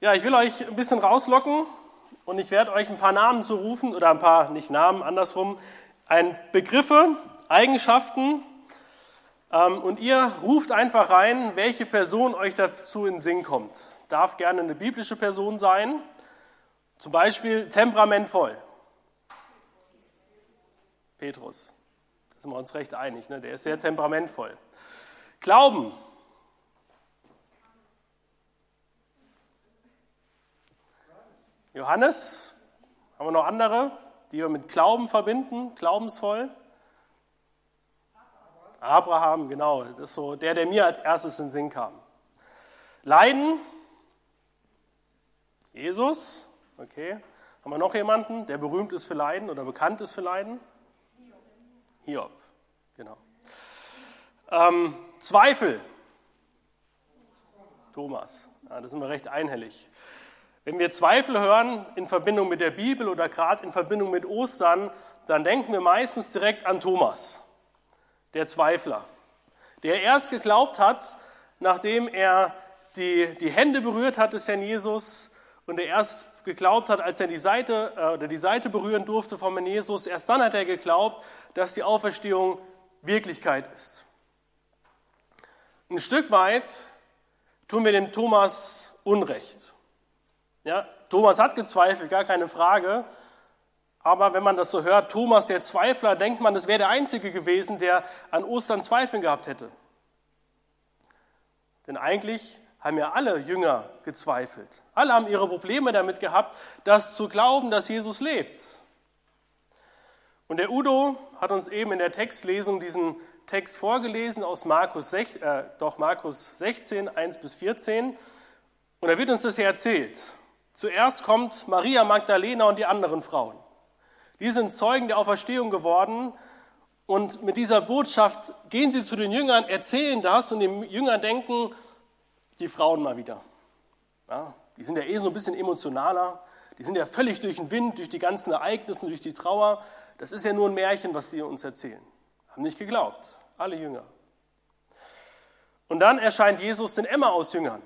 Ja, ich will euch ein bisschen rauslocken und ich werde euch ein paar Namen zurufen oder ein paar, nicht Namen, andersrum, ein Begriffe, Eigenschaften ähm, und ihr ruft einfach rein, welche Person euch dazu in den Sinn kommt. Darf gerne eine biblische Person sein, zum Beispiel temperamentvoll. Petrus, da sind wir uns recht einig, ne? der ist sehr temperamentvoll. Glauben, Johannes, haben wir noch andere, die wir mit Glauben verbinden, glaubensvoll? Abraham, genau, das ist so der, der mir als erstes in den Sinn kam. Leiden, Jesus, okay. Haben wir noch jemanden, der berühmt ist für Leiden oder bekannt ist für Leiden? Hiob, genau. Ähm, Zweifel, Thomas, ja, da sind wir recht einhellig. Wenn wir Zweifel hören in Verbindung mit der Bibel oder gerade in Verbindung mit Ostern, dann denken wir meistens direkt an Thomas, der Zweifler, der erst geglaubt hat, nachdem er die, die Hände berührt hat des Herrn Jesus und er erst geglaubt hat, als er die Seite, äh, oder die Seite berühren durfte vom Herrn Jesus, erst dann hat er geglaubt, dass die Auferstehung Wirklichkeit ist. Ein Stück weit tun wir dem Thomas Unrecht. Ja, Thomas hat gezweifelt, gar keine Frage. Aber wenn man das so hört, Thomas der Zweifler, denkt man, das wäre der Einzige gewesen, der an Ostern Zweifeln gehabt hätte. Denn eigentlich haben ja alle Jünger gezweifelt. Alle haben ihre Probleme damit gehabt, das zu glauben, dass Jesus lebt. Und der Udo hat uns eben in der Textlesung diesen Text vorgelesen aus Markus, 6, äh, doch Markus 16, 1 bis 14. Und er wird uns das hier erzählt. Zuerst kommt Maria Magdalena und die anderen Frauen. Die sind Zeugen der Auferstehung geworden und mit dieser Botschaft gehen sie zu den Jüngern, erzählen das und die Jünger denken, die Frauen mal wieder. Ja, die sind ja eh so ein bisschen emotionaler, die sind ja völlig durch den Wind, durch die ganzen Ereignisse, durch die Trauer. Das ist ja nur ein Märchen, was die uns erzählen. Haben nicht geglaubt, alle Jünger. Und dann erscheint Jesus den Emmaus-Jüngern.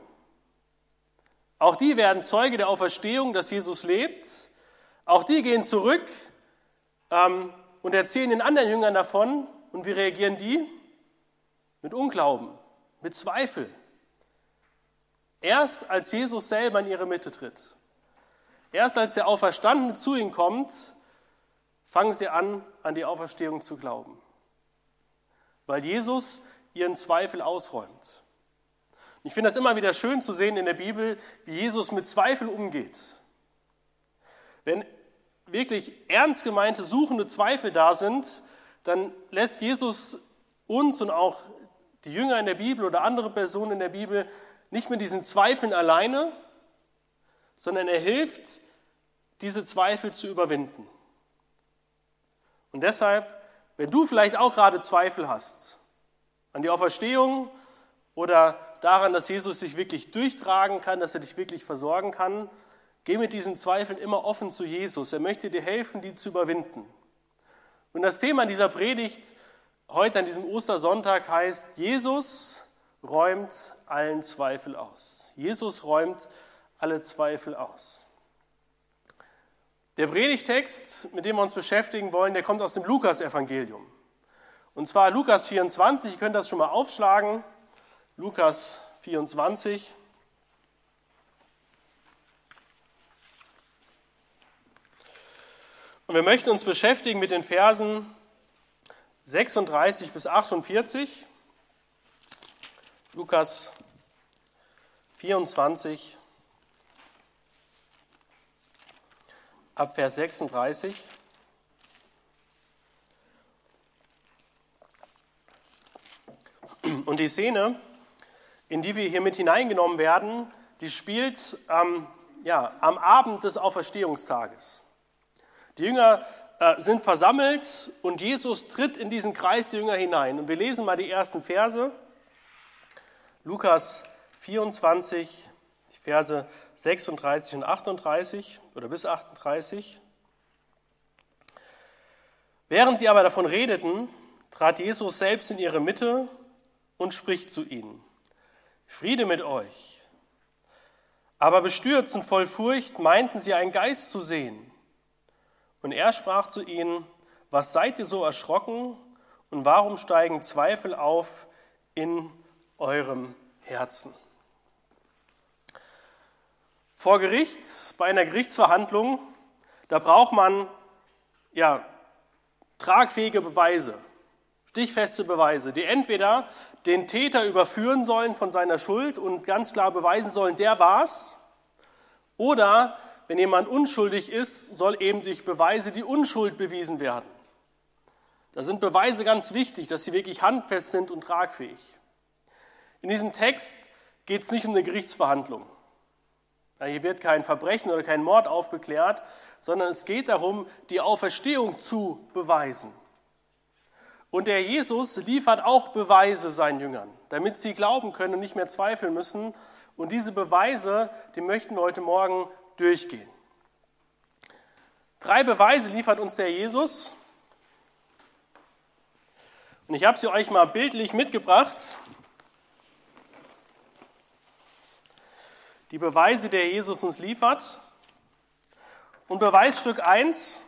Auch die werden Zeuge der Auferstehung, dass Jesus lebt. Auch die gehen zurück ähm, und erzählen den anderen Jüngern davon. Und wie reagieren die? Mit Unglauben, mit Zweifel. Erst als Jesus selber in ihre Mitte tritt, erst als der Auferstandene zu ihnen kommt, fangen sie an, an die Auferstehung zu glauben. Weil Jesus ihren Zweifel ausräumt. Ich finde das immer wieder schön zu sehen in der Bibel, wie Jesus mit Zweifel umgeht. Wenn wirklich ernst gemeinte, suchende Zweifel da sind, dann lässt Jesus uns und auch die Jünger in der Bibel oder andere Personen in der Bibel nicht mit diesen Zweifeln alleine, sondern er hilft, diese Zweifel zu überwinden. Und deshalb, wenn du vielleicht auch gerade Zweifel hast an die Auferstehung oder daran, dass Jesus dich wirklich durchtragen kann, dass er dich wirklich versorgen kann. Geh mit diesen Zweifeln immer offen zu Jesus. Er möchte dir helfen, die zu überwinden. Und das Thema dieser Predigt heute an diesem Ostersonntag heißt, Jesus räumt allen Zweifel aus. Jesus räumt alle Zweifel aus. Der Predigtext, mit dem wir uns beschäftigen wollen, der kommt aus dem Lukas-Evangelium. Und zwar Lukas 24, ihr könnt das schon mal aufschlagen. Lukas 24. Und wir möchten uns beschäftigen mit den Versen 36 bis 48. Lukas 24 ab Vers 36. Und die Szene, in die wir hier mit hineingenommen werden, die spielt ähm, ja, am Abend des Auferstehungstages. Die Jünger äh, sind versammelt und Jesus tritt in diesen Kreis der Jünger hinein. Und wir lesen mal die ersten Verse. Lukas 24, die Verse 36 und 38 oder bis 38. Während sie aber davon redeten, trat Jesus selbst in ihre Mitte und spricht zu ihnen. Friede mit euch. Aber bestürzt und voll Furcht meinten sie einen Geist zu sehen. Und er sprach zu ihnen, was seid ihr so erschrocken und warum steigen Zweifel auf in eurem Herzen? Vor Gericht, bei einer Gerichtsverhandlung, da braucht man ja tragfähige Beweise, stichfeste Beweise, die entweder den Täter überführen sollen von seiner Schuld und ganz klar beweisen sollen, der war's, oder wenn jemand unschuldig ist, soll eben durch Beweise die Unschuld bewiesen werden. Da sind Beweise ganz wichtig, dass sie wirklich handfest sind und tragfähig. In diesem Text geht es nicht um eine Gerichtsverhandlung. Hier wird kein Verbrechen oder kein Mord aufgeklärt, sondern es geht darum, die Auferstehung zu beweisen. Und der Jesus liefert auch Beweise seinen Jüngern, damit sie glauben können und nicht mehr zweifeln müssen. Und diese Beweise, die möchten wir heute Morgen durchgehen. Drei Beweise liefert uns der Jesus. Und ich habe sie euch mal bildlich mitgebracht. Die Beweise, der Jesus uns liefert. Und Beweisstück 1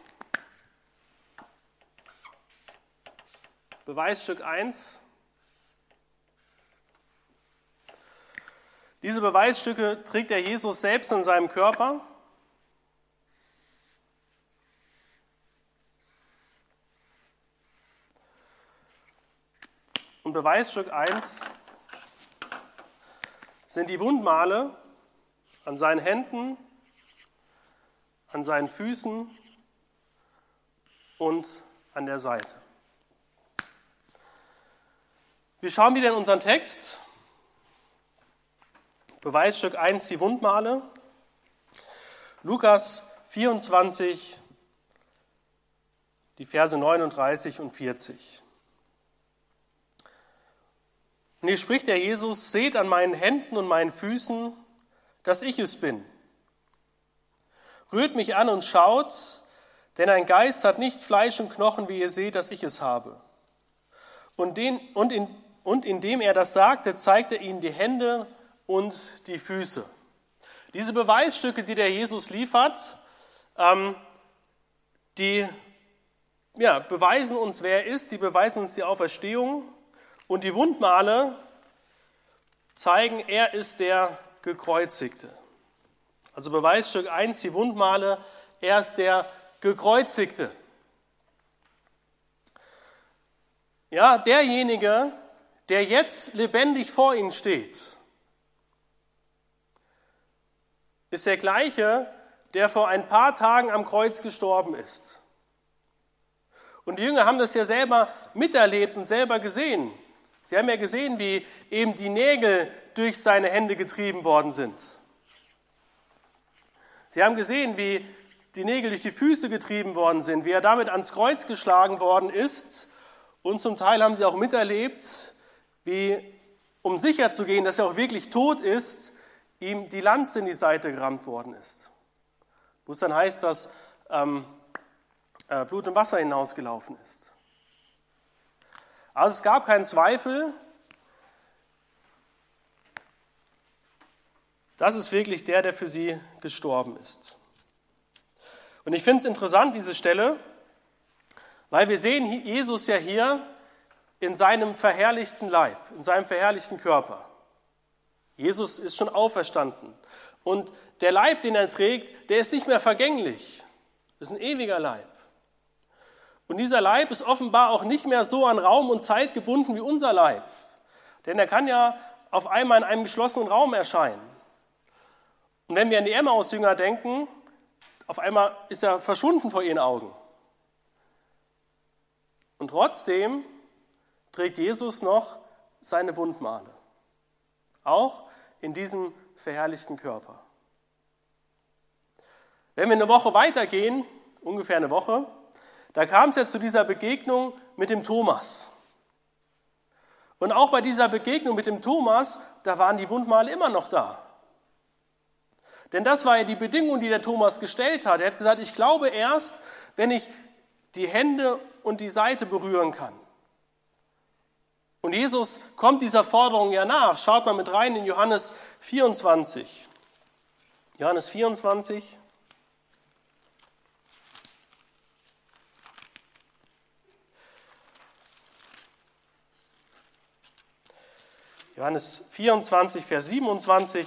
Beweisstück 1. Diese Beweisstücke trägt der Jesus selbst in seinem Körper. Und Beweisstück 1 sind die Wundmale an seinen Händen, an seinen Füßen und an der Seite. Wie schauen wir denn unseren Text? Beweisstück 1, die Wundmale. Lukas 24, die Verse 39 und 40. Und hier spricht der Jesus, seht an meinen Händen und meinen Füßen, dass ich es bin. Rührt mich an und schaut, denn ein Geist hat nicht Fleisch und Knochen, wie ihr seht, dass ich es habe. Und, den, und in und indem er das sagte, zeigte er ihnen die Hände und die Füße. Diese Beweisstücke, die der Jesus liefert, ähm, die ja, beweisen uns, wer er ist, die beweisen uns die Auferstehung und die Wundmale zeigen, er ist der Gekreuzigte. Also Beweisstück 1, die Wundmale, er ist der Gekreuzigte. Ja, derjenige, der jetzt lebendig vor ihnen steht, ist der gleiche, der vor ein paar Tagen am Kreuz gestorben ist. Und die Jünger haben das ja selber miterlebt und selber gesehen. Sie haben ja gesehen, wie eben die Nägel durch seine Hände getrieben worden sind. Sie haben gesehen, wie die Nägel durch die Füße getrieben worden sind, wie er damit ans Kreuz geschlagen worden ist. Und zum Teil haben sie auch miterlebt, wie, um sicher zu gehen, dass er auch wirklich tot ist, ihm die Lanze in die Seite gerammt worden ist. Wo es dann heißt, dass ähm, äh, Blut und Wasser hinausgelaufen ist. Also es gab keinen Zweifel, das ist wirklich der, der für sie gestorben ist. Und ich finde es interessant, diese Stelle, weil wir sehen Jesus ja hier in seinem verherrlichten Leib, in seinem verherrlichten Körper. Jesus ist schon auferstanden. Und der Leib, den er trägt, der ist nicht mehr vergänglich. Das ist ein ewiger Leib. Und dieser Leib ist offenbar auch nicht mehr so an Raum und Zeit gebunden wie unser Leib. Denn er kann ja auf einmal in einem geschlossenen Raum erscheinen. Und wenn wir an die Emmaus-Jünger denken, auf einmal ist er verschwunden vor ihren Augen. Und trotzdem trägt Jesus noch seine Wundmale, auch in diesem verherrlichten Körper. Wenn wir eine Woche weitergehen, ungefähr eine Woche, da kam es ja zu dieser Begegnung mit dem Thomas. Und auch bei dieser Begegnung mit dem Thomas, da waren die Wundmale immer noch da. Denn das war ja die Bedingung, die der Thomas gestellt hat. Er hat gesagt, ich glaube erst, wenn ich die Hände und die Seite berühren kann. Und Jesus kommt dieser Forderung ja nach. Schaut mal mit rein in Johannes 24. Johannes 24. Johannes 24, Vers 27.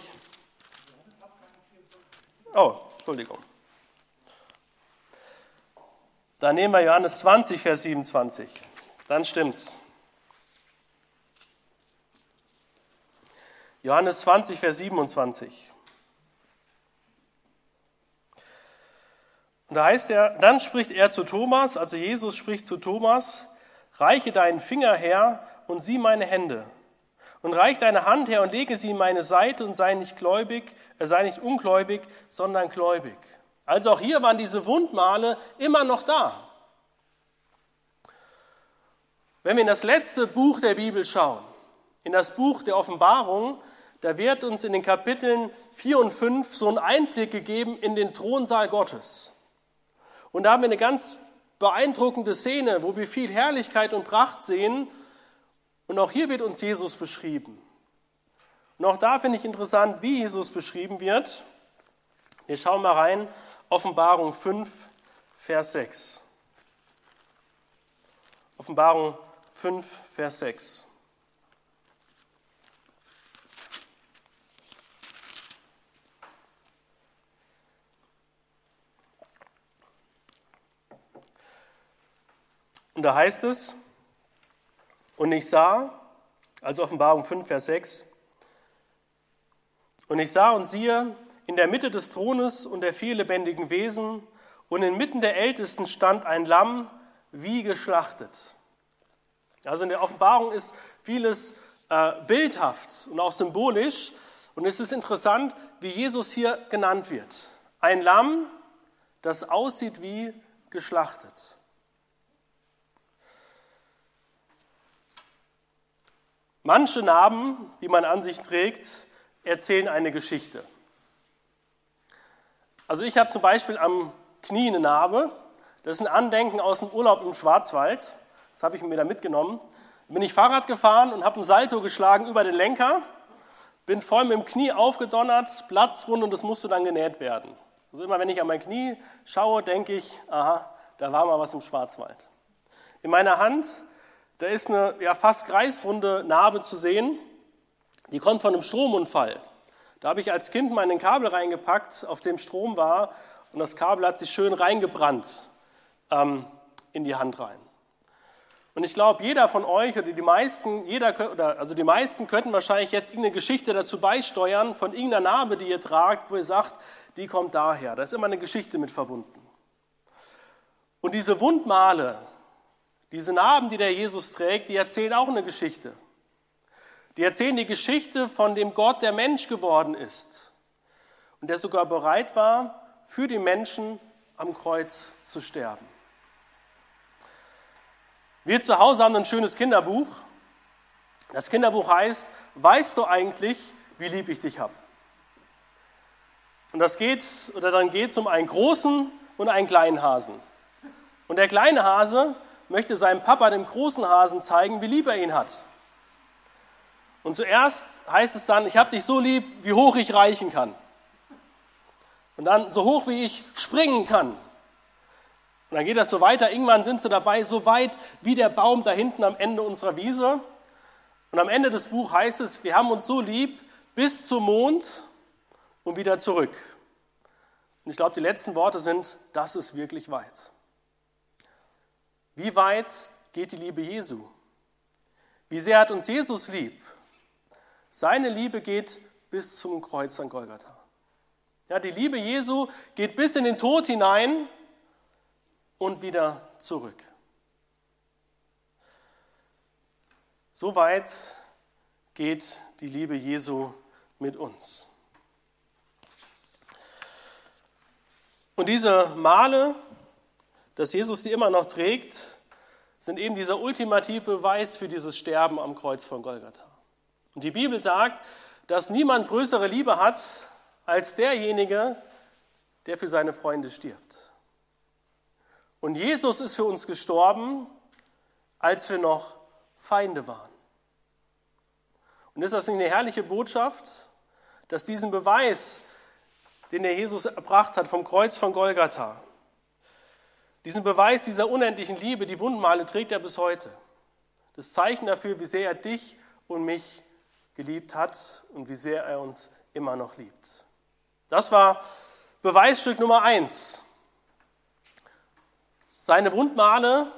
Oh, Entschuldigung. Dann nehmen wir Johannes 20, Vers 27. Dann stimmt's. Johannes 20, Vers 27. Und da heißt er, dann spricht er zu Thomas, also Jesus spricht zu Thomas, reiche deinen Finger her und sieh meine Hände und reich deine Hand her und lege sie in meine Seite und sei nicht gläubig, äh, sei nicht ungläubig, sondern gläubig. Also auch hier waren diese Wundmale immer noch da. Wenn wir in das letzte Buch der Bibel schauen, in das Buch der Offenbarung, da wird uns in den Kapiteln 4 und 5 so ein Einblick gegeben in den Thronsaal Gottes. Und da haben wir eine ganz beeindruckende Szene, wo wir viel Herrlichkeit und Pracht sehen und auch hier wird uns Jesus beschrieben. Und auch da finde ich interessant, wie Jesus beschrieben wird. Wir schauen mal rein, Offenbarung 5, Vers 6. Offenbarung 5, Vers 6. Und da heißt es, und ich sah, also Offenbarung 5, Vers 6, und ich sah und siehe, in der Mitte des Thrones und der vier lebendigen Wesen und inmitten der Ältesten stand ein Lamm wie geschlachtet. Also in der Offenbarung ist vieles äh, bildhaft und auch symbolisch. Und es ist interessant, wie Jesus hier genannt wird. Ein Lamm, das aussieht wie geschlachtet. Manche Narben, die man an sich trägt, erzählen eine Geschichte. Also ich habe zum Beispiel am Knie eine Narbe. Das ist ein Andenken aus dem Urlaub im Schwarzwald. Das habe ich mir da mitgenommen. Bin ich Fahrrad gefahren und habe einen Salto geschlagen über den Lenker, bin voll mit dem Knie aufgedonnert, Platzwund und das musste dann genäht werden. Also immer wenn ich an mein Knie schaue, denke ich, aha, da war mal was im Schwarzwald. In meiner Hand da ist eine ja, fast kreisrunde Narbe zu sehen. Die kommt von einem Stromunfall. Da habe ich als Kind mal ein Kabel reingepackt, auf dem Strom war, und das Kabel hat sich schön reingebrannt ähm, in die Hand rein. Und ich glaube, jeder von euch oder die meisten, jeder, oder, also die meisten könnten wahrscheinlich jetzt irgendeine Geschichte dazu beisteuern von irgendeiner Narbe, die ihr tragt, wo ihr sagt, die kommt daher. Da ist immer eine Geschichte mit verbunden. Und diese Wundmale, diese Narben, die der Jesus trägt, die erzählen auch eine Geschichte. Die erzählen die Geschichte von dem Gott, der Mensch geworden ist und der sogar bereit war, für die Menschen am Kreuz zu sterben. Wir zu Hause haben ein schönes Kinderbuch. Das Kinderbuch heißt, weißt du eigentlich, wie lieb ich dich habe? Und das geht, oder dann geht es um einen großen und einen kleinen Hasen. Und der kleine Hase, möchte seinem Papa, dem großen Hasen, zeigen, wie lieb er ihn hat. Und zuerst heißt es dann, ich habe dich so lieb, wie hoch ich reichen kann. Und dann so hoch, wie ich springen kann. Und dann geht das so weiter. Irgendwann sind sie dabei, so weit wie der Baum da hinten am Ende unserer Wiese. Und am Ende des Buchs heißt es, wir haben uns so lieb bis zum Mond und wieder zurück. Und ich glaube, die letzten Worte sind, das ist wirklich weit. Wie weit geht die Liebe Jesu? Wie sehr hat uns Jesus lieb? Seine Liebe geht bis zum Kreuz an Golgatha. Ja, die Liebe Jesu geht bis in den Tod hinein und wieder zurück. So weit geht die Liebe Jesu mit uns. Und diese Male, dass Jesus sie immer noch trägt, sind eben dieser ultimative Beweis für dieses Sterben am Kreuz von Golgatha. Und die Bibel sagt, dass niemand größere Liebe hat als derjenige, der für seine Freunde stirbt. Und Jesus ist für uns gestorben, als wir noch Feinde waren. Und ist das nicht eine herrliche Botschaft, dass diesen Beweis den der Jesus erbracht hat vom Kreuz von Golgatha. Diesen Beweis dieser unendlichen Liebe, die Wundmale trägt er bis heute. Das Zeichen dafür, wie sehr er dich und mich geliebt hat und wie sehr er uns immer noch liebt. Das war Beweisstück Nummer eins. Seine Wundmale,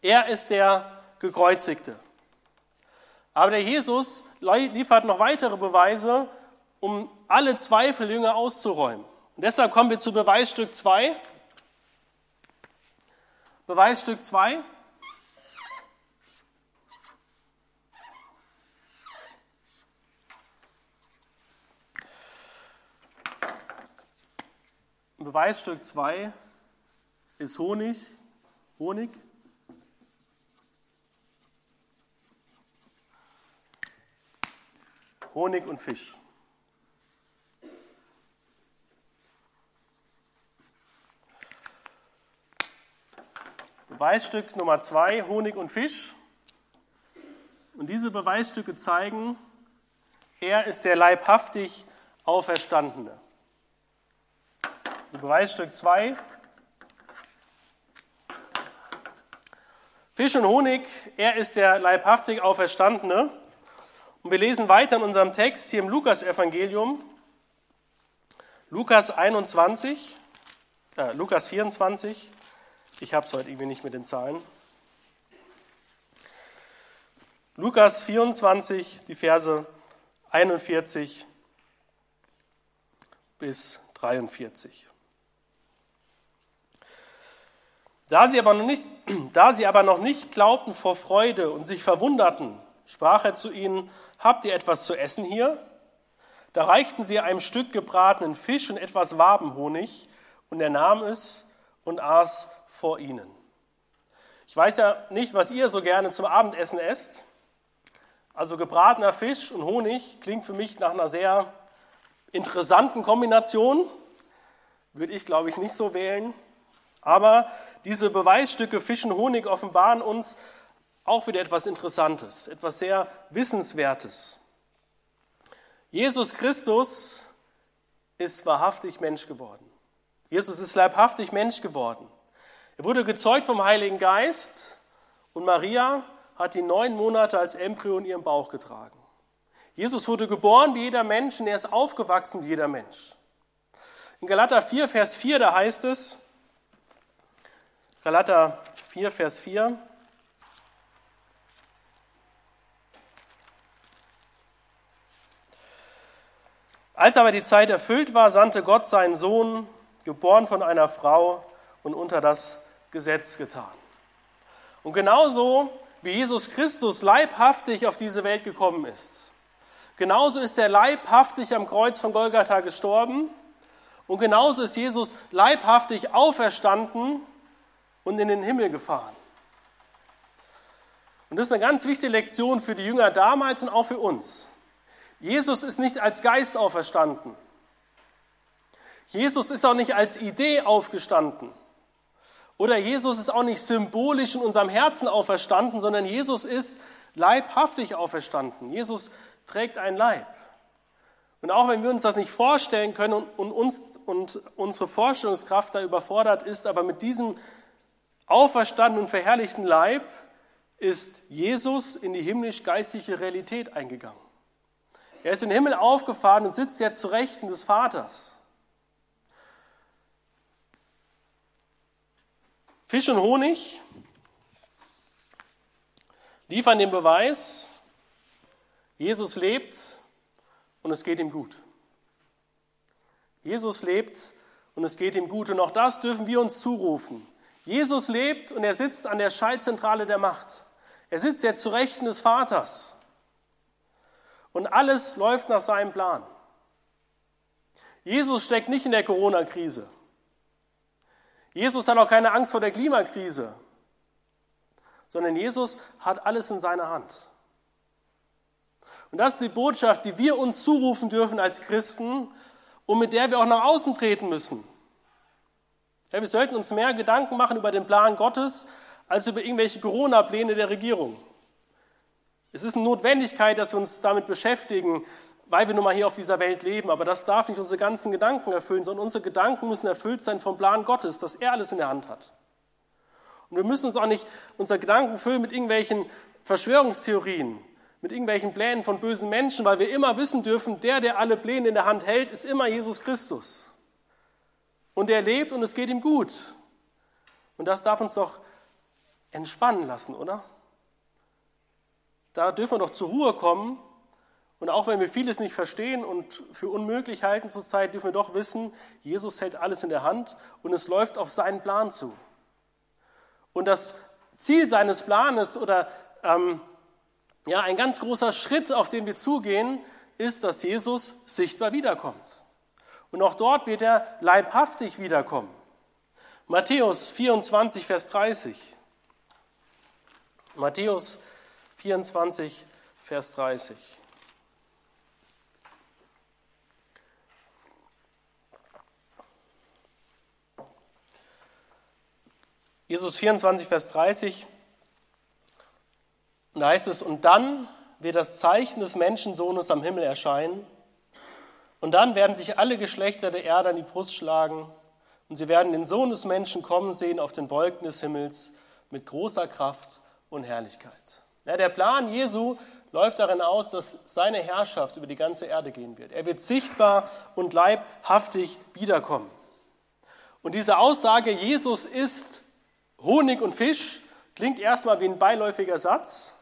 er ist der Gekreuzigte. Aber der Jesus liefert noch weitere Beweise, um alle Zweifel Jünger auszuräumen. Und deshalb kommen wir zu Beweisstück 2. Beweisstück 2. Beweisstück 2 ist Honig. Honig. Honig und Fisch. Beweisstück Nummer zwei, Honig und Fisch. Und diese Beweisstücke zeigen, er ist der leibhaftig Auferstandene. Beweisstück 2. Fisch und Honig, er ist der leibhaftig Auferstandene. Und wir lesen weiter in unserem Text hier im Lukas-Evangelium, Lukas 21, äh, Lukas 24, ich habe es heute irgendwie nicht mit den Zahlen. Lukas 24, die Verse 41 bis 43. Da sie, aber noch nicht, da sie aber noch nicht glaubten vor Freude und sich verwunderten, sprach er zu ihnen, habt ihr etwas zu essen hier? Da reichten sie einem Stück gebratenen Fisch und etwas Wabenhonig, und er nahm es und aß vor ihnen. Ich weiß ja nicht, was ihr so gerne zum Abendessen esst. Also gebratener Fisch und Honig klingt für mich nach einer sehr interessanten Kombination. Würde ich, glaube ich, nicht so wählen. Aber diese Beweisstücke Fisch und Honig offenbaren uns auch wieder etwas Interessantes, etwas sehr Wissenswertes. Jesus Christus ist wahrhaftig Mensch geworden. Jesus ist leibhaftig Mensch geworden. Er wurde gezeugt vom Heiligen Geist und Maria hat ihn neun Monate als Embryo in ihrem Bauch getragen. Jesus wurde geboren wie jeder Mensch und er ist aufgewachsen wie jeder Mensch. In Galater 4, Vers 4, da heißt es, Galater 4, Vers 4, Als aber die Zeit erfüllt war, sandte Gott seinen Sohn, geboren von einer Frau und unter das Gesetz getan. Und genauso wie Jesus Christus leibhaftig auf diese Welt gekommen ist, genauso ist er leibhaftig am Kreuz von Golgatha gestorben und genauso ist Jesus leibhaftig auferstanden und in den Himmel gefahren. Und das ist eine ganz wichtige Lektion für die Jünger damals und auch für uns. Jesus ist nicht als Geist auferstanden. Jesus ist auch nicht als Idee aufgestanden. Oder Jesus ist auch nicht symbolisch in unserem Herzen auferstanden, sondern Jesus ist leibhaftig auferstanden. Jesus trägt ein Leib. Und auch wenn wir uns das nicht vorstellen können und, uns, und unsere Vorstellungskraft da überfordert ist, aber mit diesem auferstandenen und verherrlichten Leib ist Jesus in die himmlisch-geistliche Realität eingegangen. Er ist in den Himmel aufgefahren und sitzt jetzt zu Rechten des Vaters. Fisch und Honig liefern den Beweis, Jesus lebt und es geht ihm gut. Jesus lebt und es geht ihm gut. Und auch das dürfen wir uns zurufen. Jesus lebt und er sitzt an der Schaltzentrale der Macht. Er sitzt jetzt zu Rechten des Vaters. Und alles läuft nach seinem Plan. Jesus steckt nicht in der Corona-Krise. Jesus hat auch keine Angst vor der Klimakrise, sondern Jesus hat alles in seiner Hand. Und das ist die Botschaft, die wir uns zurufen dürfen als Christen und mit der wir auch nach außen treten müssen. Ja, wir sollten uns mehr Gedanken machen über den Plan Gottes als über irgendwelche Corona-Pläne der Regierung. Es ist eine Notwendigkeit, dass wir uns damit beschäftigen, weil wir nun mal hier auf dieser Welt leben. Aber das darf nicht unsere ganzen Gedanken erfüllen, sondern unsere Gedanken müssen erfüllt sein vom Plan Gottes, dass er alles in der Hand hat. Und wir müssen uns auch nicht unsere Gedanken füllen mit irgendwelchen Verschwörungstheorien, mit irgendwelchen Plänen von bösen Menschen, weil wir immer wissen dürfen, der, der alle Pläne in der Hand hält, ist immer Jesus Christus. Und er lebt und es geht ihm gut. Und das darf uns doch entspannen lassen, oder? Da dürfen wir doch zur Ruhe kommen. Und auch wenn wir vieles nicht verstehen und für unmöglich halten zurzeit, dürfen wir doch wissen, Jesus hält alles in der Hand und es läuft auf seinen Plan zu. Und das Ziel seines Planes oder ähm, ja, ein ganz großer Schritt, auf den wir zugehen, ist, dass Jesus sichtbar wiederkommt. Und auch dort wird er leibhaftig wiederkommen. Matthäus 24, Vers 30. Matthäus 24, Vers 30. Jesus 24, Vers 30. Und da heißt es, und dann wird das Zeichen des Menschensohnes am Himmel erscheinen. Und dann werden sich alle Geschlechter der Erde an die Brust schlagen. Und sie werden den Sohn des Menschen kommen sehen auf den Wolken des Himmels mit großer Kraft und Herrlichkeit. Ja, der Plan Jesu läuft darin aus, dass seine Herrschaft über die ganze Erde gehen wird. Er wird sichtbar und leibhaftig wiederkommen. Und diese Aussage, Jesus ist Honig und Fisch, klingt erstmal wie ein beiläufiger Satz,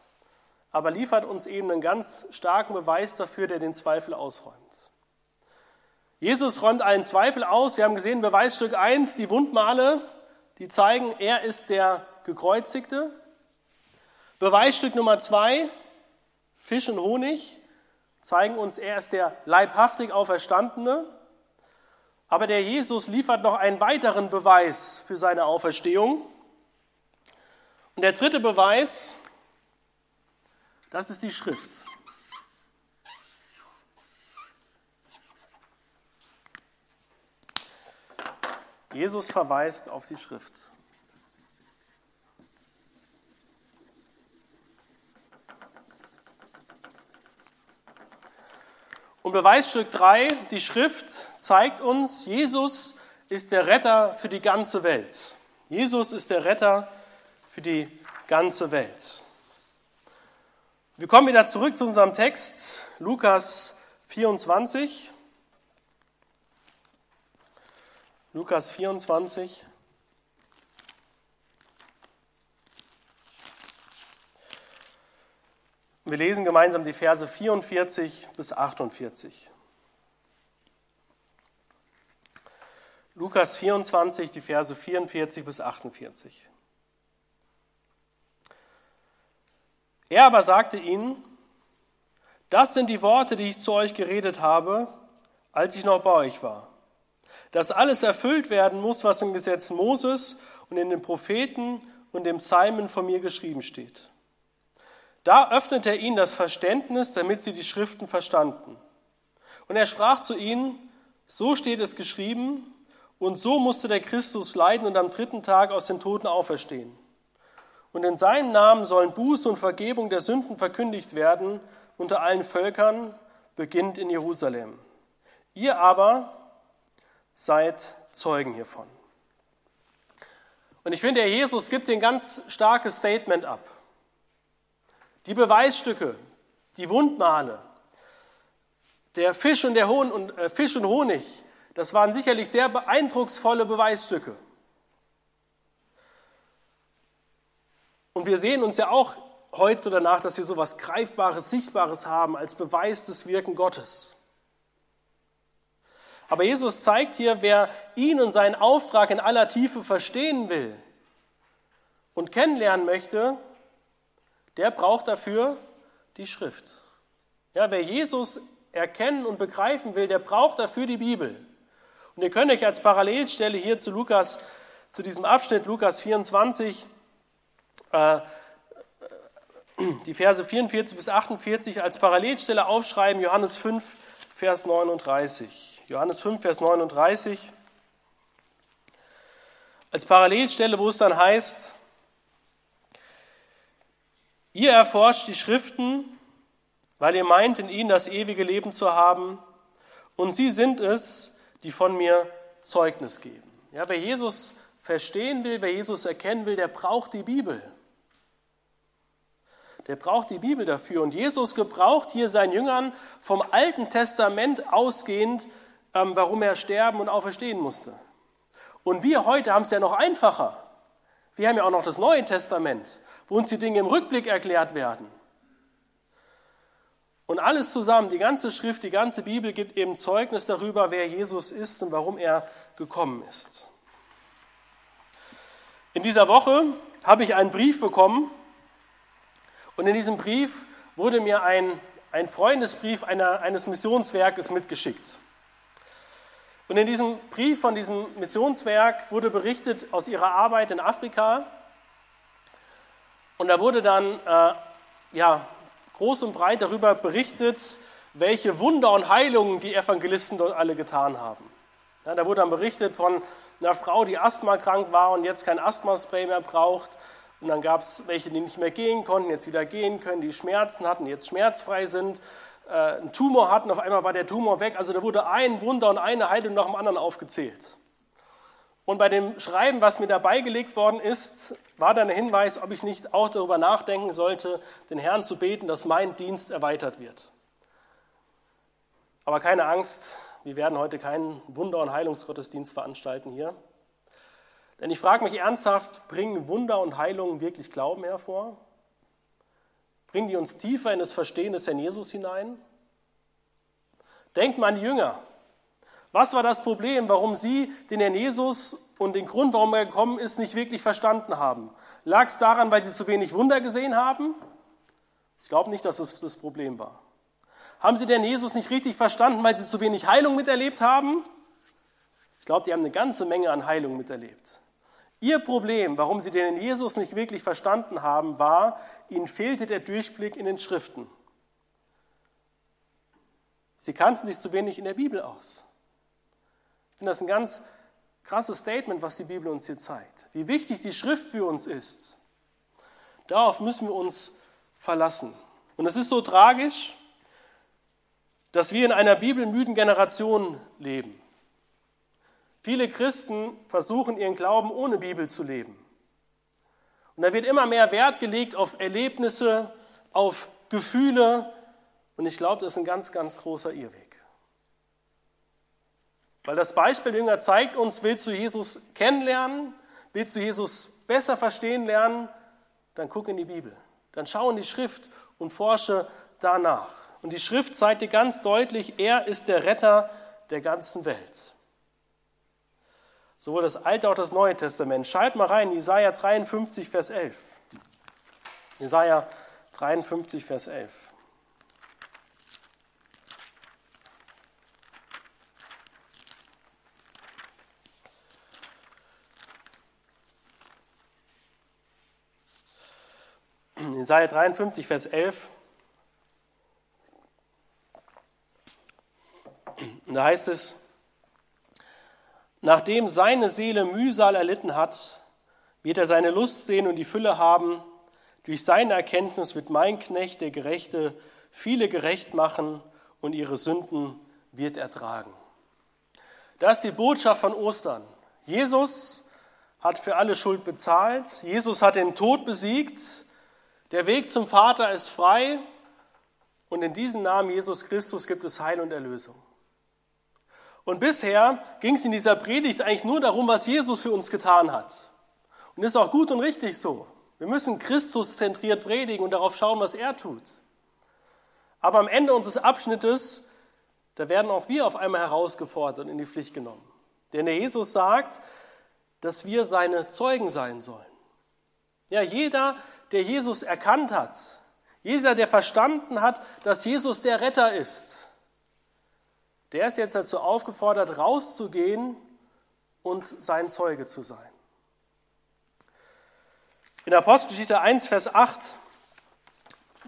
aber liefert uns eben einen ganz starken Beweis dafür, der den Zweifel ausräumt. Jesus räumt allen Zweifel aus. Wir haben gesehen, Beweisstück 1, die Wundmale, die zeigen, er ist der Gekreuzigte. Beweisstück Nummer 2, Fisch und Honig, zeigen uns, er ist der leibhaftig Auferstandene. Aber der Jesus liefert noch einen weiteren Beweis für seine Auferstehung. Und der dritte Beweis, das ist die Schrift. Jesus verweist auf die Schrift. Und Beweisstück 3, die Schrift zeigt uns, Jesus ist der Retter für die ganze Welt. Jesus ist der Retter für die ganze Welt. Wir kommen wieder zurück zu unserem Text, Lukas 24. Lukas 24. Wir lesen gemeinsam die Verse 44 bis 48. Lukas 24, die Verse 44 bis 48. Er aber sagte ihnen, das sind die Worte, die ich zu euch geredet habe, als ich noch bei euch war dass alles erfüllt werden muss, was im Gesetz Moses und in den Propheten und dem Psalmen von mir geschrieben steht. Da öffnete er ihnen das Verständnis, damit sie die Schriften verstanden. Und er sprach zu ihnen, so steht es geschrieben, und so musste der Christus leiden und am dritten Tag aus den Toten auferstehen. Und in seinem Namen sollen Buße und Vergebung der Sünden verkündigt werden unter allen Völkern, beginnt in Jerusalem. Ihr aber seid Zeugen hiervon. Und ich finde, der Jesus gibt ein ganz starkes Statement ab. Die Beweisstücke, die Wundmale, der Fisch und, der Hon und, äh, Fisch und Honig, das waren sicherlich sehr beeindrucksvolle Beweisstücke. Und wir sehen uns ja auch heute danach, dass wir so etwas Greifbares, Sichtbares haben als Beweis des Wirken Gottes. Aber Jesus zeigt hier, wer ihn und seinen Auftrag in aller Tiefe verstehen will und kennenlernen möchte, der braucht dafür die Schrift. Ja, wer Jesus erkennen und begreifen will, der braucht dafür die Bibel. Und ihr könnt euch als Parallelstelle hier zu Lukas, zu diesem Abschnitt Lukas 24, äh, die Verse 44 bis 48 als Parallelstelle aufschreiben, Johannes 5, Vers 39. Johannes 5, Vers 39. Als Parallelstelle, wo es dann heißt, ihr erforscht die Schriften, weil ihr meint, in ihnen das ewige Leben zu haben. Und sie sind es, die von mir Zeugnis geben. Ja, wer Jesus verstehen will, wer Jesus erkennen will, der braucht die Bibel. Der braucht die Bibel dafür. Und Jesus gebraucht hier seinen Jüngern vom Alten Testament ausgehend, ähm, warum er sterben und auferstehen musste. Und wir heute haben es ja noch einfacher. Wir haben ja auch noch das Neue Testament, wo uns die Dinge im Rückblick erklärt werden. Und alles zusammen, die ganze Schrift, die ganze Bibel gibt eben Zeugnis darüber, wer Jesus ist und warum er gekommen ist. In dieser Woche habe ich einen Brief bekommen und in diesem Brief wurde mir ein, ein Freundesbrief einer, eines Missionswerkes mitgeschickt. Und in diesem Brief von diesem Missionswerk wurde berichtet aus ihrer Arbeit in Afrika. Und da wurde dann äh, ja, groß und breit darüber berichtet, welche Wunder und Heilungen die Evangelisten dort alle getan haben. Ja, da wurde dann berichtet von einer Frau, die asthmakrank war und jetzt kein Asthmaspray mehr braucht. Und dann gab es welche, die nicht mehr gehen konnten, jetzt wieder gehen können, die Schmerzen hatten, jetzt schmerzfrei sind, äh, einen Tumor hatten, auf einmal war der Tumor weg. Also da wurde ein Wunder und eine Heilung nach dem anderen aufgezählt. Und bei dem Schreiben, was mir dabei gelegt worden ist, war dann der Hinweis, ob ich nicht auch darüber nachdenken sollte, den Herrn zu beten, dass mein Dienst erweitert wird. Aber keine Angst, wir werden heute keinen Wunder- und Heilungsgottesdienst veranstalten hier. Denn ich frage mich ernsthaft, bringen Wunder und Heilungen wirklich Glauben hervor? Bringen die uns tiefer in das Verstehen des Herrn Jesus hinein? Denkt mal an die Jünger. Was war das Problem, warum sie den Herrn Jesus und den Grund, warum er gekommen ist, nicht wirklich verstanden haben? Lag es daran, weil sie zu wenig Wunder gesehen haben? Ich glaube nicht, dass es das Problem war. Haben sie den Jesus nicht richtig verstanden, weil sie zu wenig Heilung miterlebt haben? Ich glaube, die haben eine ganze Menge an Heilung miterlebt. Ihr Problem, warum sie den Jesus nicht wirklich verstanden haben, war, ihnen fehlte der Durchblick in den Schriften. Sie kannten sich zu wenig in der Bibel aus. Ich finde das ein ganz krasses Statement, was die Bibel uns hier zeigt. Wie wichtig die Schrift für uns ist. Darauf müssen wir uns verlassen. Und es ist so tragisch, dass wir in einer bibelmüden Generation leben. Viele Christen versuchen ihren Glauben ohne Bibel zu leben. Und da wird immer mehr Wert gelegt auf Erlebnisse, auf Gefühle. Und ich glaube, das ist ein ganz, ganz großer Irrweg. Weil das Beispiel Jünger zeigt uns, willst du Jesus kennenlernen, willst du Jesus besser verstehen lernen, dann guck in die Bibel. Dann schau in die Schrift und forsche danach. Und die Schrift zeigt dir ganz deutlich, er ist der Retter der ganzen Welt. Sowohl das Alte auch das Neue Testament. Schalt mal rein, Jesaja 53, Vers 11. Jesaja 53, Vers 11. Jesaja 53, Vers 11. Und da heißt es, nachdem seine Seele Mühsal erlitten hat, wird er seine Lust sehen und die Fülle haben. Durch seine Erkenntnis wird mein Knecht, der Gerechte, viele gerecht machen und ihre Sünden wird ertragen. Das ist die Botschaft von Ostern. Jesus hat für alle Schuld bezahlt. Jesus hat den Tod besiegt. Der Weg zum Vater ist frei und in diesem Namen Jesus Christus gibt es Heil und Erlösung. Und bisher ging es in dieser Predigt eigentlich nur darum, was Jesus für uns getan hat. Und das ist auch gut und richtig so. Wir müssen Christus zentriert predigen und darauf schauen, was er tut. Aber am Ende unseres Abschnittes, da werden auch wir auf einmal herausgefordert und in die Pflicht genommen. Denn der Jesus sagt, dass wir seine Zeugen sein sollen. Ja, jeder, der Jesus erkannt hat, jeder, der verstanden hat, dass Jesus der Retter ist, der ist jetzt dazu aufgefordert, rauszugehen und sein Zeuge zu sein. In der Apostelgeschichte 1, Vers 8,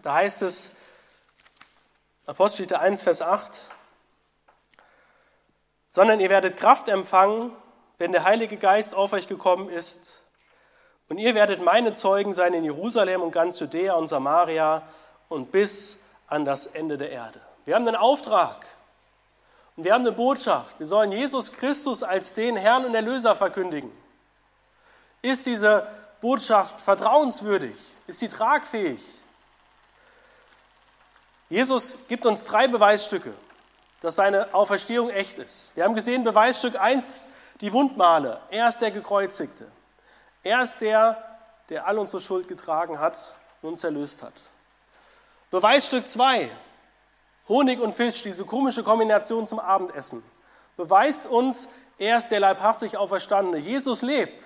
da heißt es, Apostelgeschichte 1, Vers 8, sondern ihr werdet Kraft empfangen, wenn der Heilige Geist auf euch gekommen ist und ihr werdet meine Zeugen sein in Jerusalem und ganz Judäa und Samaria und bis an das Ende der Erde. Wir haben einen Auftrag und wir haben eine Botschaft. Wir sollen Jesus Christus als den Herrn und Erlöser verkündigen. Ist diese Botschaft vertrauenswürdig? Ist sie tragfähig? Jesus gibt uns drei Beweisstücke, dass seine Auferstehung echt ist. Wir haben gesehen, Beweisstück 1, die Wundmale. Er ist der Gekreuzigte. Er ist der, der all unsere Schuld getragen hat und uns erlöst hat. Beweisstück 2, Honig und Fisch, diese komische Kombination zum Abendessen, beweist uns, er ist der leibhaftig Auferstandene. Jesus lebt.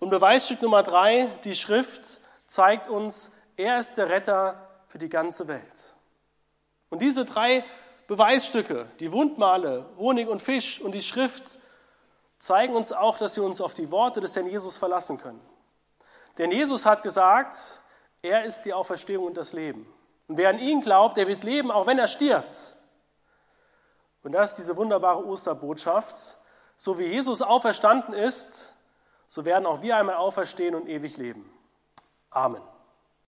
Und Beweisstück Nummer 3, die Schrift zeigt uns, er ist der Retter für die ganze Welt. Und diese drei Beweisstücke, die Wundmale, Honig und Fisch und die Schrift, zeigen uns auch, dass wir uns auf die Worte des Herrn Jesus verlassen können. Denn Jesus hat gesagt, er ist die Auferstehung und das Leben. Und wer an ihn glaubt, der wird leben, auch wenn er stirbt. Und das ist diese wunderbare Osterbotschaft. So wie Jesus auferstanden ist, so werden auch wir einmal auferstehen und ewig leben. Amen.